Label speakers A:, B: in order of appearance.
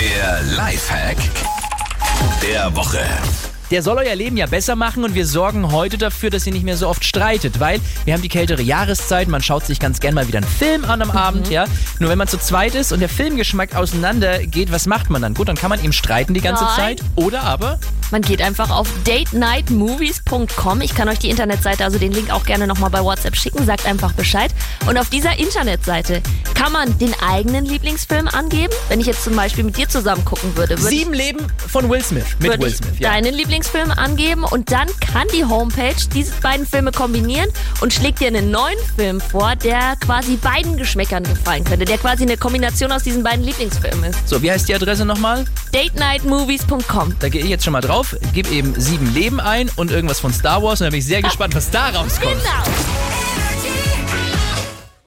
A: Der Lifehack der Woche.
B: Der soll euer Leben ja besser machen und wir sorgen heute dafür, dass ihr nicht mehr so oft streitet, weil wir haben die kältere Jahreszeit, man schaut sich ganz gern mal wieder einen Film an am Abend, ja. Nur wenn man zu zweit ist und der Filmgeschmack auseinander geht, was macht man dann? Gut, dann kann man eben streiten die ganze
C: Nein.
B: Zeit oder aber
C: Man geht einfach auf datenightmovies.com. Ich kann euch die Internetseite, also den Link auch gerne nochmal bei WhatsApp schicken. Sagt einfach Bescheid. Und auf dieser Internetseite kann man den eigenen Lieblingsfilm angeben. Wenn ich jetzt zum Beispiel mit dir zusammen gucken würde, würde ich,
B: Sieben Leben von Will Smith mit
C: würde
B: Will
C: ich
B: Smith, ja.
C: deinen Lieblingsfilm angeben und dann kann die Homepage diese beiden Filme kombinieren und schlägt dir einen neuen Film vor, der quasi beiden Geschmäckern gefallen könnte, der quasi eine Kombination aus diesen beiden Lieblingsfilmen ist.
B: So, wie heißt die Adresse nochmal?
C: datenightmovies.com.
B: Da gehe ich jetzt schon mal drauf, gebe eben sieben Leben ein und irgendwas von Star Wars und da bin ich sehr gespannt, was da rauskommt.
C: Genau.